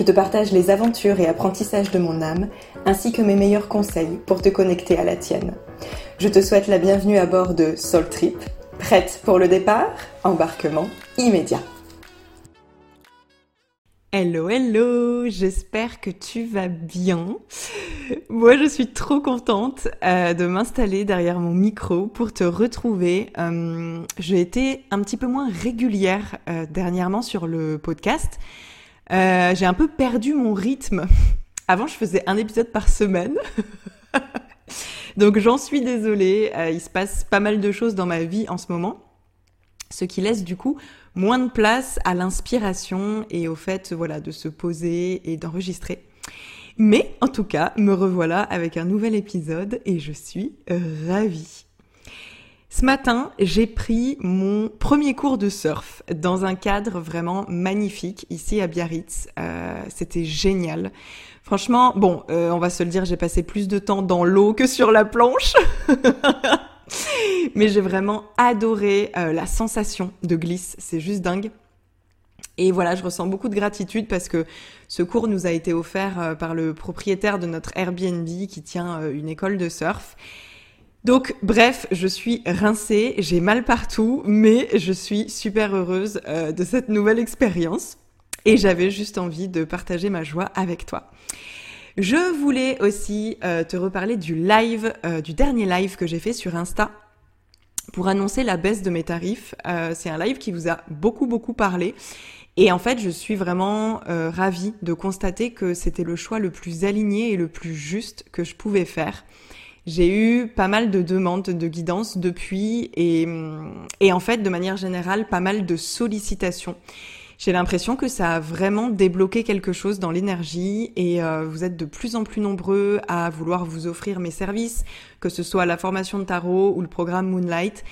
Je te partage les aventures et apprentissages de mon âme, ainsi que mes meilleurs conseils pour te connecter à la tienne. Je te souhaite la bienvenue à bord de Soul Trip. Prête pour le départ? Embarquement immédiat. Hello, hello, j'espère que tu vas bien. Moi, je suis trop contente euh, de m'installer derrière mon micro pour te retrouver. Euh, J'ai été un petit peu moins régulière euh, dernièrement sur le podcast. Euh, j'ai un peu perdu mon rythme. Avant, je faisais un épisode par semaine. Donc, j'en suis désolée. il se passe pas mal de choses dans ma vie en ce moment. Ce qui laisse du coup moins de place à l'inspiration et au fait voilà de se poser et d'enregistrer. Mais en tout cas, me revoilà avec un nouvel épisode et je suis ravie. Ce matin, j'ai pris mon premier cours de surf dans un cadre vraiment magnifique ici à Biarritz. Euh, C'était génial. Franchement, bon, euh, on va se le dire, j'ai passé plus de temps dans l'eau que sur la planche. Mais j'ai vraiment adoré euh, la sensation de glisse, c'est juste dingue. Et voilà, je ressens beaucoup de gratitude parce que ce cours nous a été offert par le propriétaire de notre Airbnb qui tient une école de surf. Donc bref, je suis rincée, j'ai mal partout, mais je suis super heureuse de cette nouvelle expérience et j'avais juste envie de partager ma joie avec toi. Je voulais aussi euh, te reparler du live, euh, du dernier live que j'ai fait sur Insta pour annoncer la baisse de mes tarifs. Euh, c'est un live qui vous a beaucoup beaucoup parlé. Et en fait, je suis vraiment ravie de constater que c'était le choix le plus aligné et le plus juste que je pouvais faire. J'ai eu pas mal de demandes de guidance depuis et, et en fait, de manière générale, pas mal de sollicitations j'ai l'impression que ça a vraiment débloqué quelque chose dans l'énergie et euh, vous êtes de plus en plus nombreux à vouloir vous offrir mes services, que ce soit la formation de tarot ou le programme Moonlight.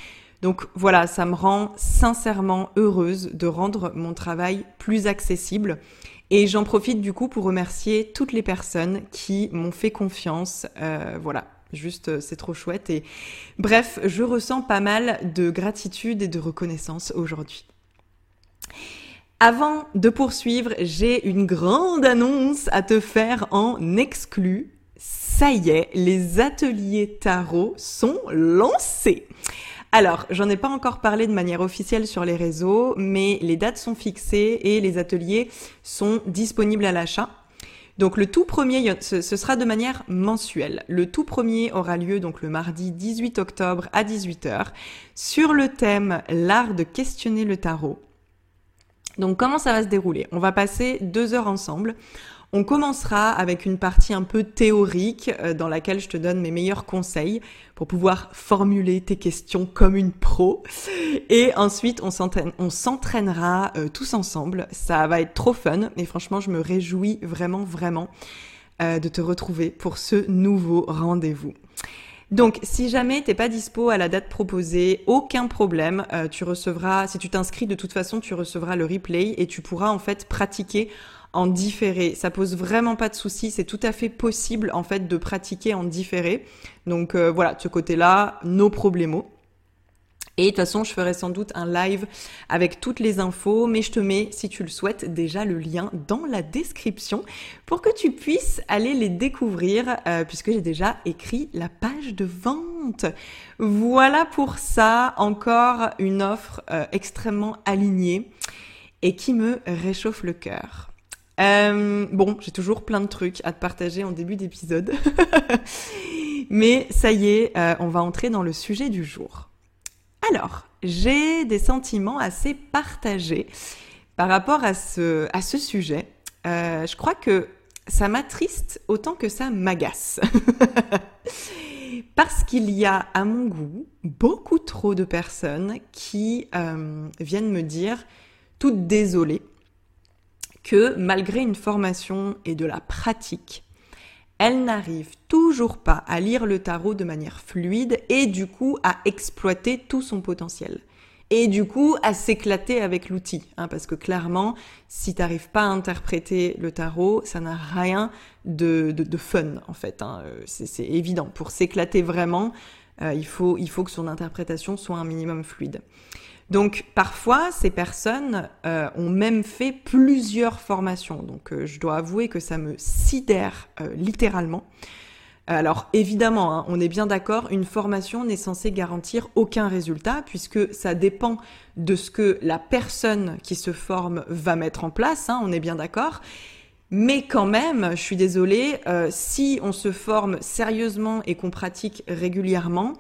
Donc voilà, ça me rend sincèrement heureuse de rendre mon travail plus accessible. Et j'en profite du coup pour remercier toutes les personnes qui m'ont fait confiance. Euh, voilà, juste euh, c'est trop chouette. Et bref, je ressens pas mal de gratitude et de reconnaissance aujourd'hui. Avant de poursuivre, j'ai une grande annonce à te faire en exclu. Ça y est, les ateliers tarot sont lancés. Alors, j'en ai pas encore parlé de manière officielle sur les réseaux, mais les dates sont fixées et les ateliers sont disponibles à l'achat. Donc le tout premier, ce sera de manière mensuelle. Le tout premier aura lieu donc le mardi 18 octobre à 18h sur le thème l'art de questionner le tarot. Donc comment ça va se dérouler? On va passer deux heures ensemble. On commencera avec une partie un peu théorique euh, dans laquelle je te donne mes meilleurs conseils pour pouvoir formuler tes questions comme une pro. Et ensuite, on s'entraînera euh, tous ensemble. Ça va être trop fun et franchement, je me réjouis vraiment, vraiment euh, de te retrouver pour ce nouveau rendez-vous. Donc, si jamais t'es pas dispo à la date proposée, aucun problème. Tu recevras, si tu t'inscris de toute façon, tu recevras le replay et tu pourras en fait pratiquer en différé. Ça pose vraiment pas de souci. C'est tout à fait possible en fait de pratiquer en différé. Donc euh, voilà, de ce côté-là, nos problèmes. Et de toute façon, je ferai sans doute un live avec toutes les infos, mais je te mets, si tu le souhaites, déjà le lien dans la description pour que tu puisses aller les découvrir, euh, puisque j'ai déjà écrit la page de vente. Voilà pour ça, encore une offre euh, extrêmement alignée et qui me réchauffe le cœur. Euh, bon, j'ai toujours plein de trucs à te partager en début d'épisode. Mais ça y est, euh, on va entrer dans le sujet du jour. Alors, j'ai des sentiments assez partagés par rapport à ce, sujet. Euh, je crois que ça m'attriste autant que ça m'agace. Parce qu'il y a, à mon goût, beaucoup trop de personnes qui viennent me dire, toutes désolées, que malgré une formation et de la pratique, elles n'arrivent toujours pas à lire le tarot de manière fluide et du coup à exploiter tout son potentiel et du coup à s'éclater avec l'outil. Hein, parce que clairement, si t'arrives pas à interpréter le tarot, ça n'a rien de, de, fun en fait. Hein. Euh, c'est évident. Pour s'éclater vraiment, euh, il, faut, il faut que son interprétation soit un minimum fluide. Donc parfois, ces personnes euh, ont même fait plusieurs formations. Donc je dois avouer que ça me sidère littéralement. Alors évidemment, hein, on est bien d'accord, une formation n'est censée garantir aucun résultat puisque ça dépend de ce que la personne qui se forme va mettre en place, hein, on est bien d'accord. Mais quand même, je suis désolée, euh, si on se forme sérieusement et qu'on pratique régulièrement,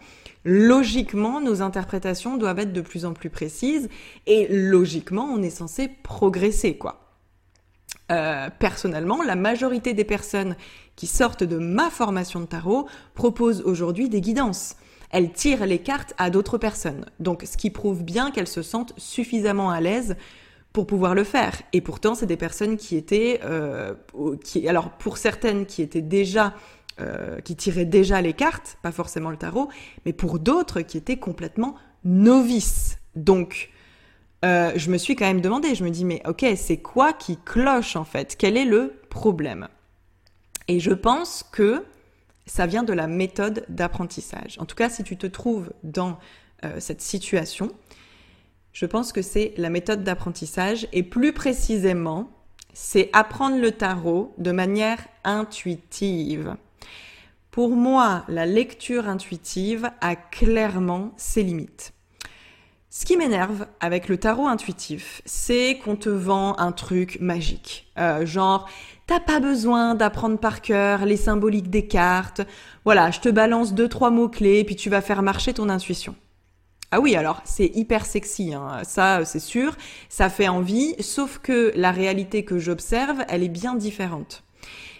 logiquement, nos interprétations doivent être de plus en plus précises et logiquement, on est censé progresser, quoi. Euh, personnellement, la majorité des personnes qui sortent de ma formation de tarot proposent aujourd'hui des guidances. Elles tirent les cartes à d'autres personnes. Donc, ce qui prouve bien qu'elles se sentent suffisamment à l'aise pour pouvoir le faire. Et pourtant, c'est des personnes qui étaient, euh, qui, alors pour certaines qui étaient déjà, euh, qui tiraient déjà les cartes, pas forcément le tarot, mais pour d'autres qui étaient complètement novices. Donc, euh, je me suis quand même demandé, je me dis, mais ok, c'est quoi qui cloche en fait? Quel est le problème? Et je pense que ça vient de la méthode d'apprentissage. En tout cas, si tu te trouves dans euh, cette situation, je pense que c'est la méthode d'apprentissage et plus précisément, c'est apprendre le tarot de manière intuitive. Pour moi, la lecture intuitive a clairement ses limites. Ce qui m'énerve avec le tarot intuitif, c'est qu'on te vend un truc magique. Euh, genre, t'as pas besoin d'apprendre par cœur les symboliques des cartes. Voilà, je te balance deux, trois mots-clés, puis tu vas faire marcher ton intuition. Ah oui, alors c'est hyper sexy, hein. ça c'est sûr, ça fait envie, sauf que la réalité que j'observe, elle est bien différente.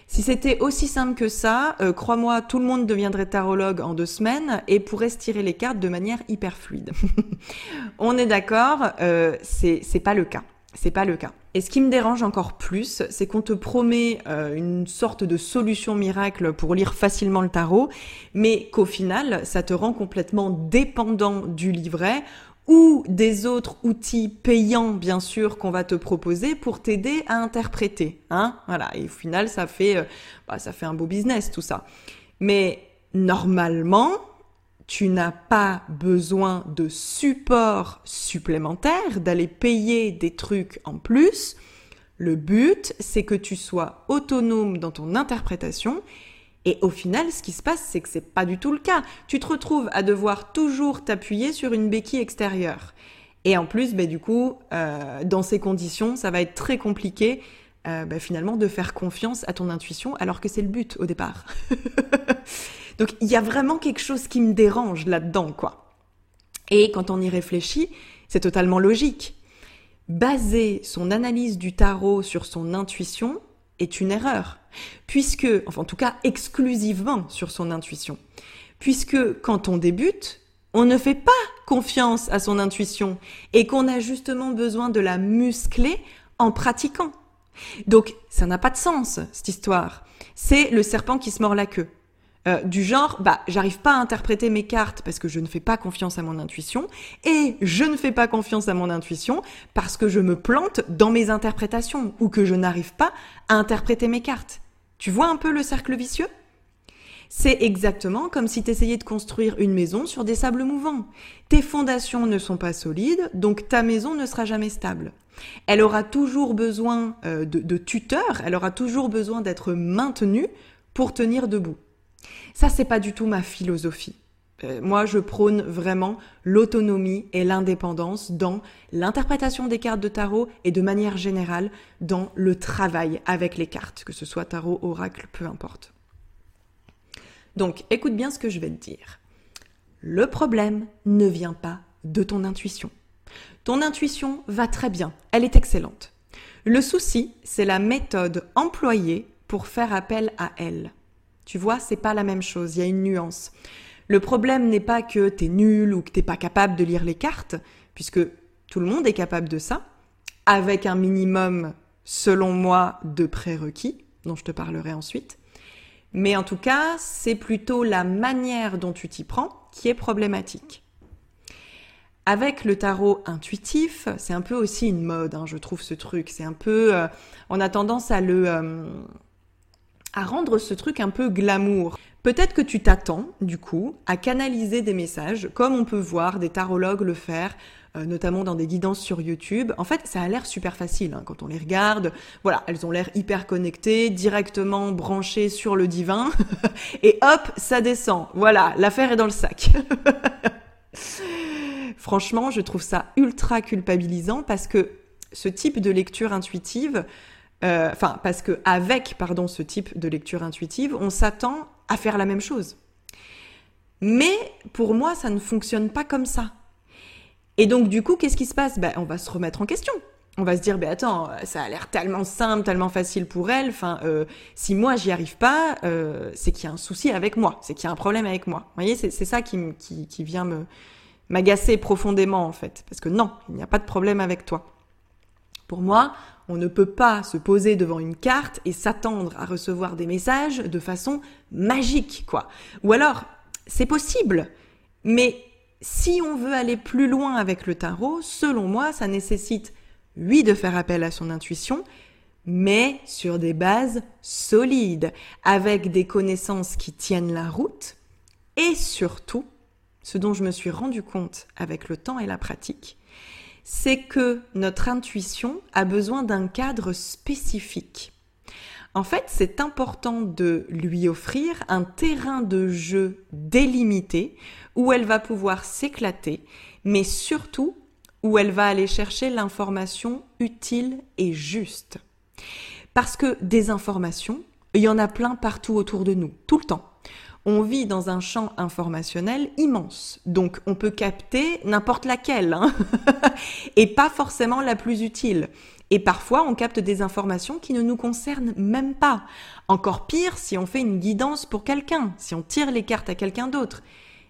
Si c'était aussi simple que ça, euh, crois-moi, tout le monde deviendrait tarologue en deux semaines et pourrait se tirer les cartes de manière hyper fluide. On est d'accord, euh, c'est pas le cas. C'est pas le cas. Et ce qui me dérange encore plus, c'est qu'on te promet euh, une sorte de solution miracle pour lire facilement le tarot, mais qu'au final, ça te rend complètement dépendant du livret ou des autres outils payants, bien sûr, qu'on va te proposer pour t'aider à interpréter. Hein. Et au final, ça fait, euh, bah, ça fait un beau business, tout ça. Mais normalement, tu n'as pas besoin de support supplémentaire, d'aller payer des trucs en plus. Le but, c'est que tu sois autonome dans ton interprétation et au final, ce qui se passe, c'est que c'est pas du tout le cas. Tu te retrouves à devoir toujours t'appuyer sur une béquille extérieure. Et en plus, bah, du coup, euh, dans ces conditions, ça va être très compliqué euh, bah, finalement de faire confiance à ton intuition alors que c'est le but au départ. Donc il y a vraiment quelque chose qui me dérange là-dedans, quoi. Et quand on y réfléchit, c'est totalement logique. Baser son analyse du tarot sur son intuition est une erreur puisque, enfin en tout cas exclusivement sur son intuition, puisque quand on débute, on ne fait pas confiance à son intuition et qu'on a justement besoin de la muscler en pratiquant. Donc ça n'a pas de sens, cette histoire. C'est le serpent qui se mord la queue. Euh, du genre, bah, j'arrive pas à interpréter mes cartes parce que je ne fais pas confiance à mon intuition, et je ne fais pas confiance à mon intuition parce que je me plante dans mes interprétations ou que je n'arrive pas à interpréter mes cartes. Tu vois un peu le cercle vicieux? C'est exactement comme si tu essayais de construire une maison sur des sables mouvants. Tes fondations ne sont pas solides, donc ta maison ne sera jamais stable. Elle aura toujours besoin euh, de, de tuteurs, elle aura toujours besoin d'être maintenue pour tenir debout. Ça, c'est pas du tout ma philosophie. Euh, moi, je prône vraiment l'autonomie et l'indépendance dans l'interprétation des cartes de tarot et de manière générale dans le travail avec les cartes, que ce soit tarot, oracle, peu importe. Donc, écoute bien ce que je vais te dire. Le problème ne vient pas de ton intuition. Ton intuition va très bien, elle est excellente. Le souci, c'est la méthode employée pour faire appel à elle. Tu vois, c'est pas la même chose, il y a une nuance. Le problème n'est pas que tu es nul ou que t'es pas capable de lire les cartes, puisque tout le monde est capable de ça, avec un minimum, selon moi, de prérequis, dont je te parlerai ensuite. Mais en tout cas, c'est plutôt la manière dont tu t'y prends qui est problématique. Avec le tarot intuitif, c'est un peu aussi une mode, hein, je trouve ce truc. C'est un peu, euh, on a tendance à le, euh, à rendre ce truc un peu glamour. Peut-être que tu t'attends, du coup, à canaliser des messages, comme on peut voir des tarologues le faire, euh, notamment dans des guidances sur YouTube. En fait, ça a l'air super facile hein, quand on les regarde. Voilà, elles ont l'air hyper connectées, directement branchées sur le divin, et hop, ça descend. Voilà, l'affaire est dans le sac. Franchement, je trouve ça ultra culpabilisant parce que ce type de lecture intuitive, euh, enfin, parce que avec, pardon, ce type de lecture intuitive, on s'attend à faire la même chose. Mais pour moi, ça ne fonctionne pas comme ça. Et donc, du coup, qu'est-ce qui se passe? Ben, On va se remettre en question. On va se dire, ben attends, ça a l'air tellement simple, tellement facile pour elle. Enfin, euh, si moi j'y arrive pas, euh, c'est qu'il y a un souci avec moi, c'est qu'il y a un problème avec moi. Vous voyez, c'est ça qui, qui, qui vient me m'agacer profondément en fait, parce que non, il n'y a pas de problème avec toi. Pour moi, on ne peut pas se poser devant une carte et s'attendre à recevoir des messages de façon magique, quoi. Ou alors, c'est possible, mais si on veut aller plus loin avec le tarot, selon moi, ça nécessite, oui, de faire appel à son intuition, mais sur des bases solides, avec des connaissances qui tiennent la route, et surtout, ce dont je me suis rendu compte avec le temps et la pratique, c'est que notre intuition a besoin d'un cadre spécifique. En fait, c'est important de lui offrir un terrain de jeu délimité où elle va pouvoir s'éclater, mais surtout où elle va aller chercher l'information utile et juste. Parce que des informations, il y en a plein partout autour de nous, tout le temps on vit dans un champ informationnel immense. Donc on peut capter n'importe laquelle, hein. et pas forcément la plus utile. Et parfois on capte des informations qui ne nous concernent même pas. Encore pire si on fait une guidance pour quelqu'un, si on tire les cartes à quelqu'un d'autre.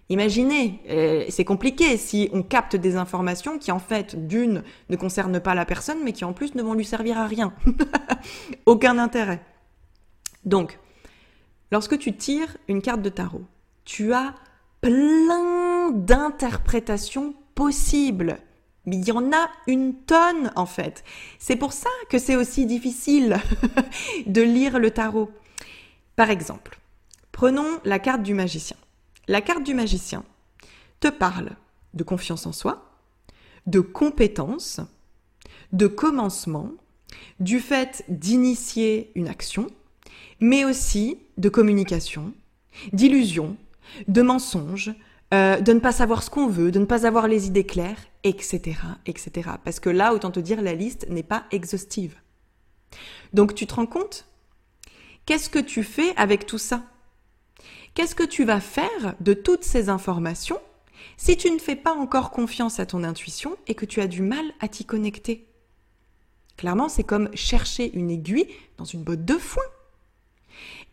Imaginez, euh, c'est compliqué si on capte des informations qui en fait d'une ne concernent pas la personne mais qui en plus ne vont lui servir à rien. Aucun intérêt. Donc, Lorsque tu tires une carte de tarot, tu as plein d'interprétations possibles. Il y en a une tonne en fait. C'est pour ça que c'est aussi difficile de lire le tarot. Par exemple, prenons la carte du magicien. La carte du magicien te parle de confiance en soi, de compétence, de commencement, du fait d'initier une action, mais aussi de communication, d'illusion, de mensonges, euh, de ne pas savoir ce qu'on veut, de ne pas avoir les idées claires, etc., etc. Parce que là, autant te dire, la liste n'est pas exhaustive. Donc tu te rends compte? Qu'est-ce que tu fais avec tout ça? Qu'est-ce que tu vas faire de toutes ces informations si tu ne fais pas encore confiance à ton intuition et que tu as du mal à t'y connecter? Clairement, c'est comme chercher une aiguille dans une botte de foin.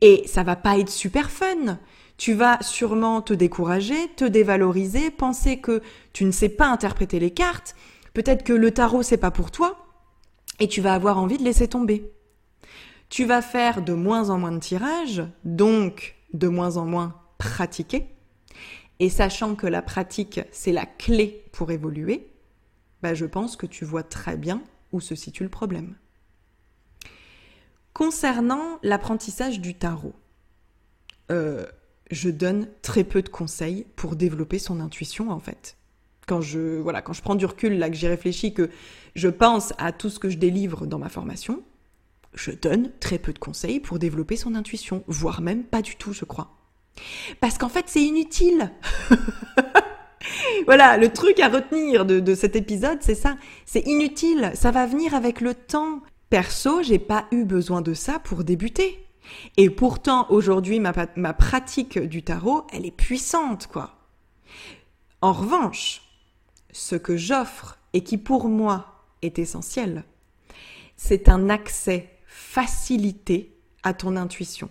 Et ça va pas être super fun. Tu vas sûrement te décourager, te dévaloriser, penser que tu ne sais pas interpréter les cartes, peut-être que le tarot c'est pas pour toi, et tu vas avoir envie de laisser tomber. Tu vas faire de moins en moins de tirages, donc de moins en moins pratiquer. Et sachant que la pratique, c'est la clé pour évoluer, bah je pense que tu vois très bien où se situe le problème. Concernant l'apprentissage du tarot, euh, je donne très peu de conseils pour développer son intuition en fait. Quand je, voilà, quand je prends du recul, là que j'y réfléchis, que je pense à tout ce que je délivre dans ma formation, je donne très peu de conseils pour développer son intuition, voire même pas du tout, je crois. Parce qu'en fait, c'est inutile. voilà, le truc à retenir de, de cet épisode, c'est ça. C'est inutile. Ça va venir avec le temps. Perso, j'ai pas eu besoin de ça pour débuter. Et pourtant, aujourd'hui, ma, pratique du tarot, elle est puissante, quoi. En revanche, ce que j'offre et qui pour moi est essentiel, c'est un accès facilité à ton intuition.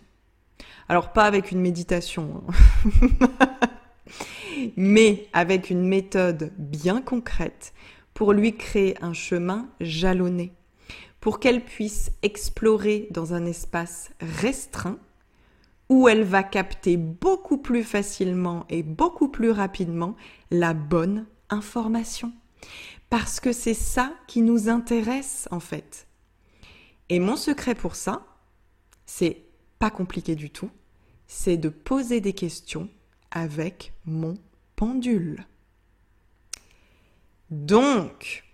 Alors pas avec une méditation, hein. mais avec une méthode bien concrète pour lui créer un chemin jalonné, pour qu'elle puisse explorer dans un espace restreint où elle va capter beaucoup plus facilement et beaucoup plus rapidement la bonne information. Parce que c'est ça qui nous intéresse en fait. Et mon secret pour ça, c'est pas compliqué du tout, c'est de poser des questions avec mon pendule. Donc,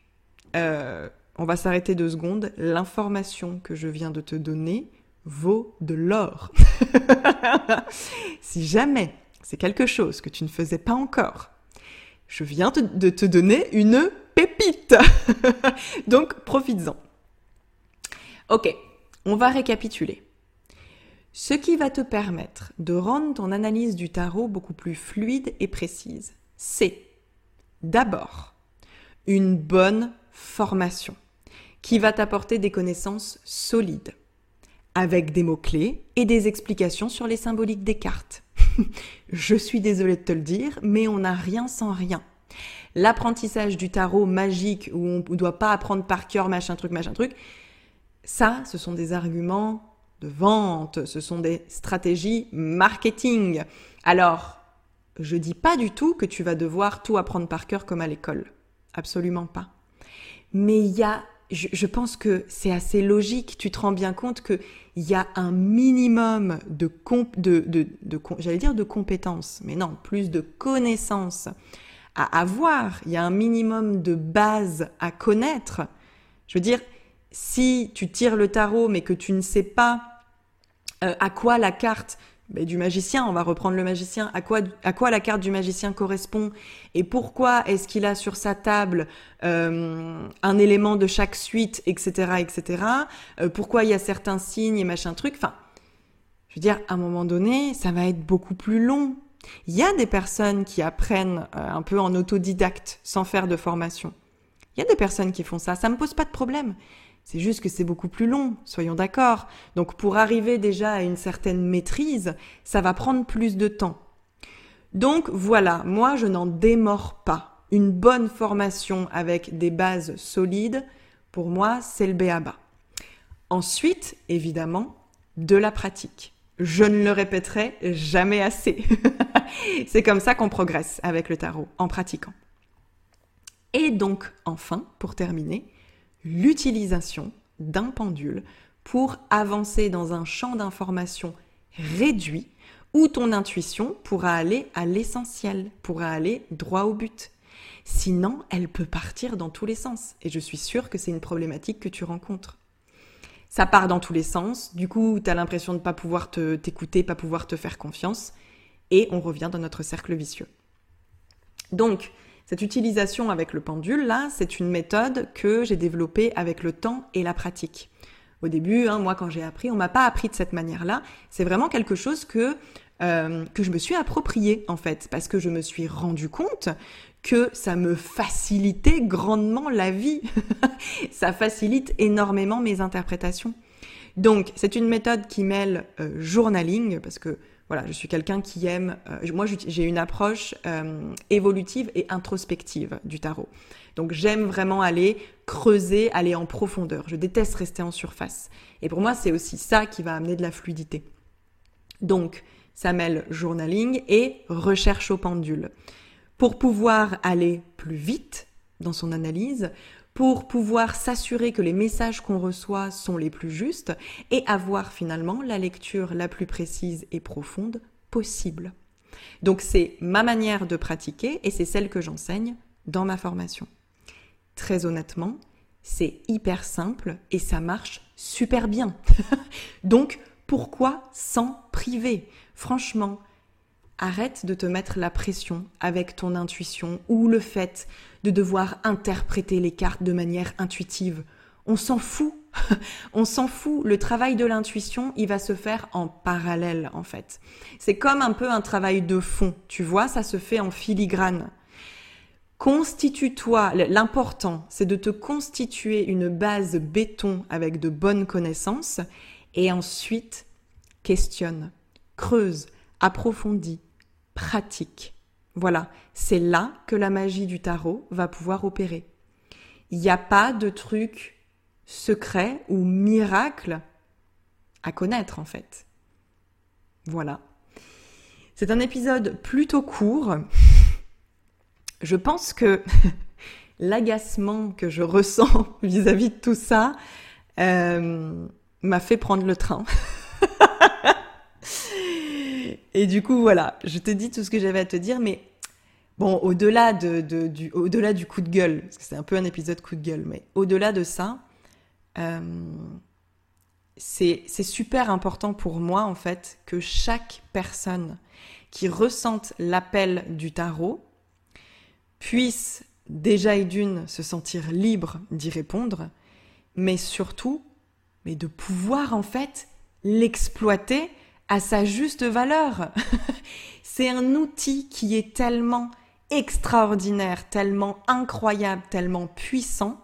euh, on va s'arrêter deux secondes. L'information que je viens de te donner vaut de l'or. si jamais c'est quelque chose que tu ne faisais pas encore, je viens de te donner une pépite. Donc, profites-en. Ok, on va récapituler. Ce qui va te permettre de rendre ton analyse du tarot beaucoup plus fluide et précise, c'est d'abord une bonne formation qui va t'apporter des connaissances solides avec des mots-clés et des explications sur les symboliques des cartes. Je suis désolée de te le dire, mais on n'a rien sans rien. L'apprentissage du tarot magique où on ne doit pas apprendre par cœur machin truc machin truc, ça, ce sont des arguments de vente, ce sont des stratégies marketing. Alors, je dis pas du tout que tu vas devoir tout apprendre par cœur comme à l'école. Absolument pas. Mais il y a je, pense que c'est assez logique. Tu te rends bien compte qu'il y a un minimum de, j'allais dire de compétences, mais non, plus de connaissances à avoir. Il y a un minimum de base à connaître. Je veux dire, si tu tires le tarot mais que tu ne sais pas euh, à quoi la carte du magicien, on va reprendre le magicien, à quoi, à quoi la carte du magicien correspond et pourquoi est-ce qu'il a sur sa table euh, un élément de chaque suite, etc., etc. Euh, pourquoi il y a certains signes et machin truc. Enfin, je veux dire, à un moment donné, ça va être beaucoup plus long. Il y a des personnes qui apprennent euh, un peu en autodidacte, sans faire de formation. Il y a des personnes qui font ça, ça me pose pas de problème. C'est juste que c'est beaucoup plus long, soyons d'accord. Donc pour arriver déjà à une certaine maîtrise, ça va prendre plus de temps. Donc voilà, moi je n'en démords pas. Une bonne formation avec des bases solides, pour moi, c'est le béaba. Ensuite, évidemment, de la pratique. Je ne le répéterai jamais assez. c'est comme ça qu'on progresse avec le tarot, en pratiquant. Et donc, enfin, pour terminer, l'utilisation d'un pendule pour avancer dans un champ d'information réduit où ton intuition pourra aller à l'essentiel, pourra aller droit au but. Sinon, elle peut partir dans tous les sens. Et je suis sûre que c'est une problématique que tu rencontres. Ça part dans tous les sens. Du coup, tu as l'impression de ne pas pouvoir t'écouter, pas pouvoir te faire confiance. Et on revient dans notre cercle vicieux. Donc, cette utilisation avec le pendule, là, c'est une méthode que j'ai développée avec le temps et la pratique. Au début, hein, moi, quand j'ai appris, on m'a pas appris de cette manière-là. C'est vraiment quelque chose que euh, que je me suis approprié en fait, parce que je me suis rendu compte que ça me facilitait grandement la vie. ça facilite énormément mes interprétations. Donc, c'est une méthode qui mêle euh, journaling, parce que voilà, je suis quelqu'un qui aime. Euh, moi, j'ai une approche euh, évolutive et introspective du tarot. Donc, j'aime vraiment aller creuser, aller en profondeur. Je déteste rester en surface. Et pour moi, c'est aussi ça qui va amener de la fluidité. Donc, ça mêle journaling et recherche au pendule. Pour pouvoir aller plus vite dans son analyse, pour pouvoir s'assurer que les messages qu'on reçoit sont les plus justes et avoir finalement la lecture la plus précise et profonde possible. Donc c'est ma manière de pratiquer et c'est celle que j'enseigne dans ma formation. Très honnêtement, c'est hyper simple et ça marche super bien. Donc pourquoi s'en priver? Franchement, arrête de te mettre la pression avec ton intuition ou le fait de devoir interpréter les cartes de manière intuitive. On s'en fout. On s'en fout. Le travail de l'intuition, il va se faire en parallèle, en fait. C'est comme un peu un travail de fond. Tu vois, ça se fait en filigrane. Constitue-toi, l'important, c'est de te constituer une base béton avec de bonnes connaissances et ensuite questionne, creuse, approfondis, pratique. Voilà, c'est là que la magie du tarot va pouvoir opérer. Il n'y a pas de truc secret ou miracle à connaître en fait. Voilà. C'est un épisode plutôt court. Je pense que l'agacement que je ressens vis-à-vis de tout ça euh, m'a fait prendre le train. Et du coup, voilà, je te dis tout ce que j'avais à te dire, mais bon, au-delà de, du, au-delà du coup de gueule, parce que c'est un peu un épisode coup de gueule, mais au-delà de ça, euh, c'est, c'est super important pour moi, en fait, que chaque personne qui ressente l'appel du tarot puisse déjà et d'une se sentir libre d'y répondre, mais surtout, mais de pouvoir en fait l'exploiter à sa juste valeur. c'est un outil qui est tellement extraordinaire, tellement incroyable, tellement puissant,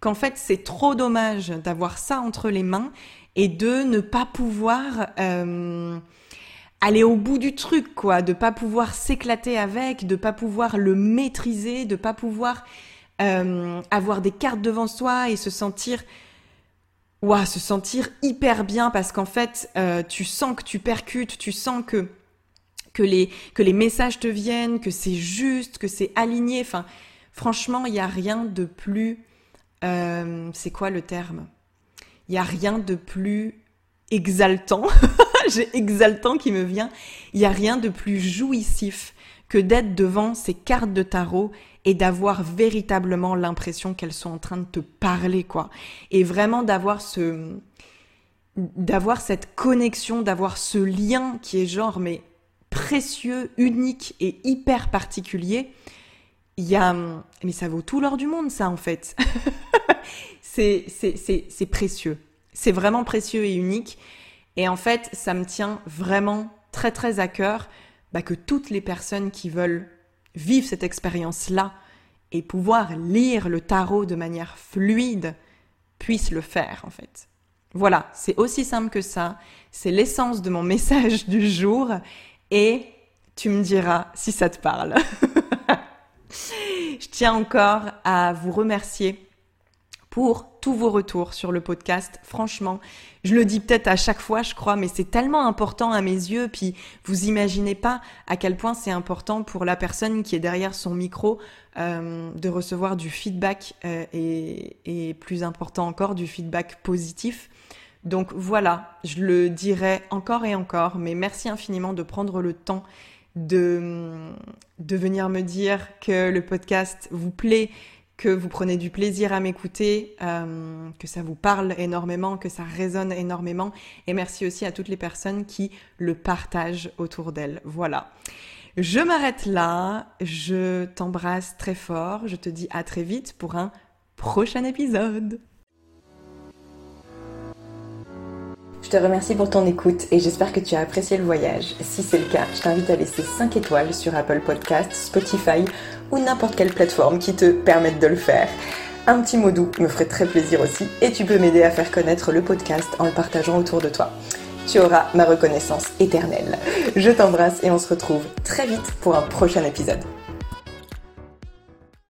qu'en fait c'est trop dommage d'avoir ça entre les mains et de ne pas pouvoir euh, aller au bout du truc, quoi, de pas pouvoir s'éclater avec, de pas pouvoir le maîtriser, de pas pouvoir euh, avoir des cartes devant soi et se sentir se sentir hyper bien parce qu'en fait, euh, tu sens que tu percutes, tu sens que les messages te viennent, que c'est juste, que c'est aligné. Franchement, il n'y a rien de plus. Euh, c'est quoi le terme? Il n'y a rien de plus exaltant. J'ai exaltant qui me vient. Il n'y a rien de plus jouissif que d'être devant ces cartes de tarot et d'avoir véritablement l'impression qu'elles sont en train de te parler, quoi. Et vraiment d'avoir ce, d'avoir cette connexion, d'avoir ce lien qui est genre, mais précieux, unique et hyper particulier. Il y a, mais ça vaut tout l'or du monde, ça, en fait. c'est, c'est, c'est, c'est précieux. C'est vraiment précieux et unique. Et en fait, ça me tient vraiment très, très à cœur bah, que toutes les personnes qui veulent vivre cette expérience-là et pouvoir lire le tarot de manière fluide puissent le faire en fait. Voilà, c'est aussi simple que ça. C'est l'essence de mon message du jour et tu me diras si ça te parle. Je tiens encore à vous remercier pour tous vos retours sur le podcast. Franchement, je le dis peut-être à chaque fois, je crois, mais c'est tellement important à mes yeux. Puis vous imaginez pas à quel point c'est important pour la personne qui est derrière son micro euh, de recevoir du feedback euh, et, et plus important encore du feedback positif. Donc voilà, je le dirai encore et encore, mais merci infiniment de prendre le temps de, de venir me dire que le podcast vous plaît, que vous prenez du plaisir à m'écouter, euh, que ça vous parle énormément, que ça résonne énormément. Et merci aussi à toutes les personnes qui le partagent autour d'elles. Voilà. Je m'arrête là. Je t'embrasse très fort. Je te dis à très vite pour un prochain épisode. Je te remercie pour ton écoute et j'espère que tu as apprécié le voyage. Si c'est le cas, je t'invite à laisser 5 étoiles sur Apple Podcasts, Spotify ou n'importe quelle plateforme qui te permette de le faire. Un petit mot doux me ferait très plaisir aussi et tu peux m'aider à faire connaître le podcast en le partageant autour de toi. Tu auras ma reconnaissance éternelle. Je t'embrasse et on se retrouve très vite pour un prochain épisode.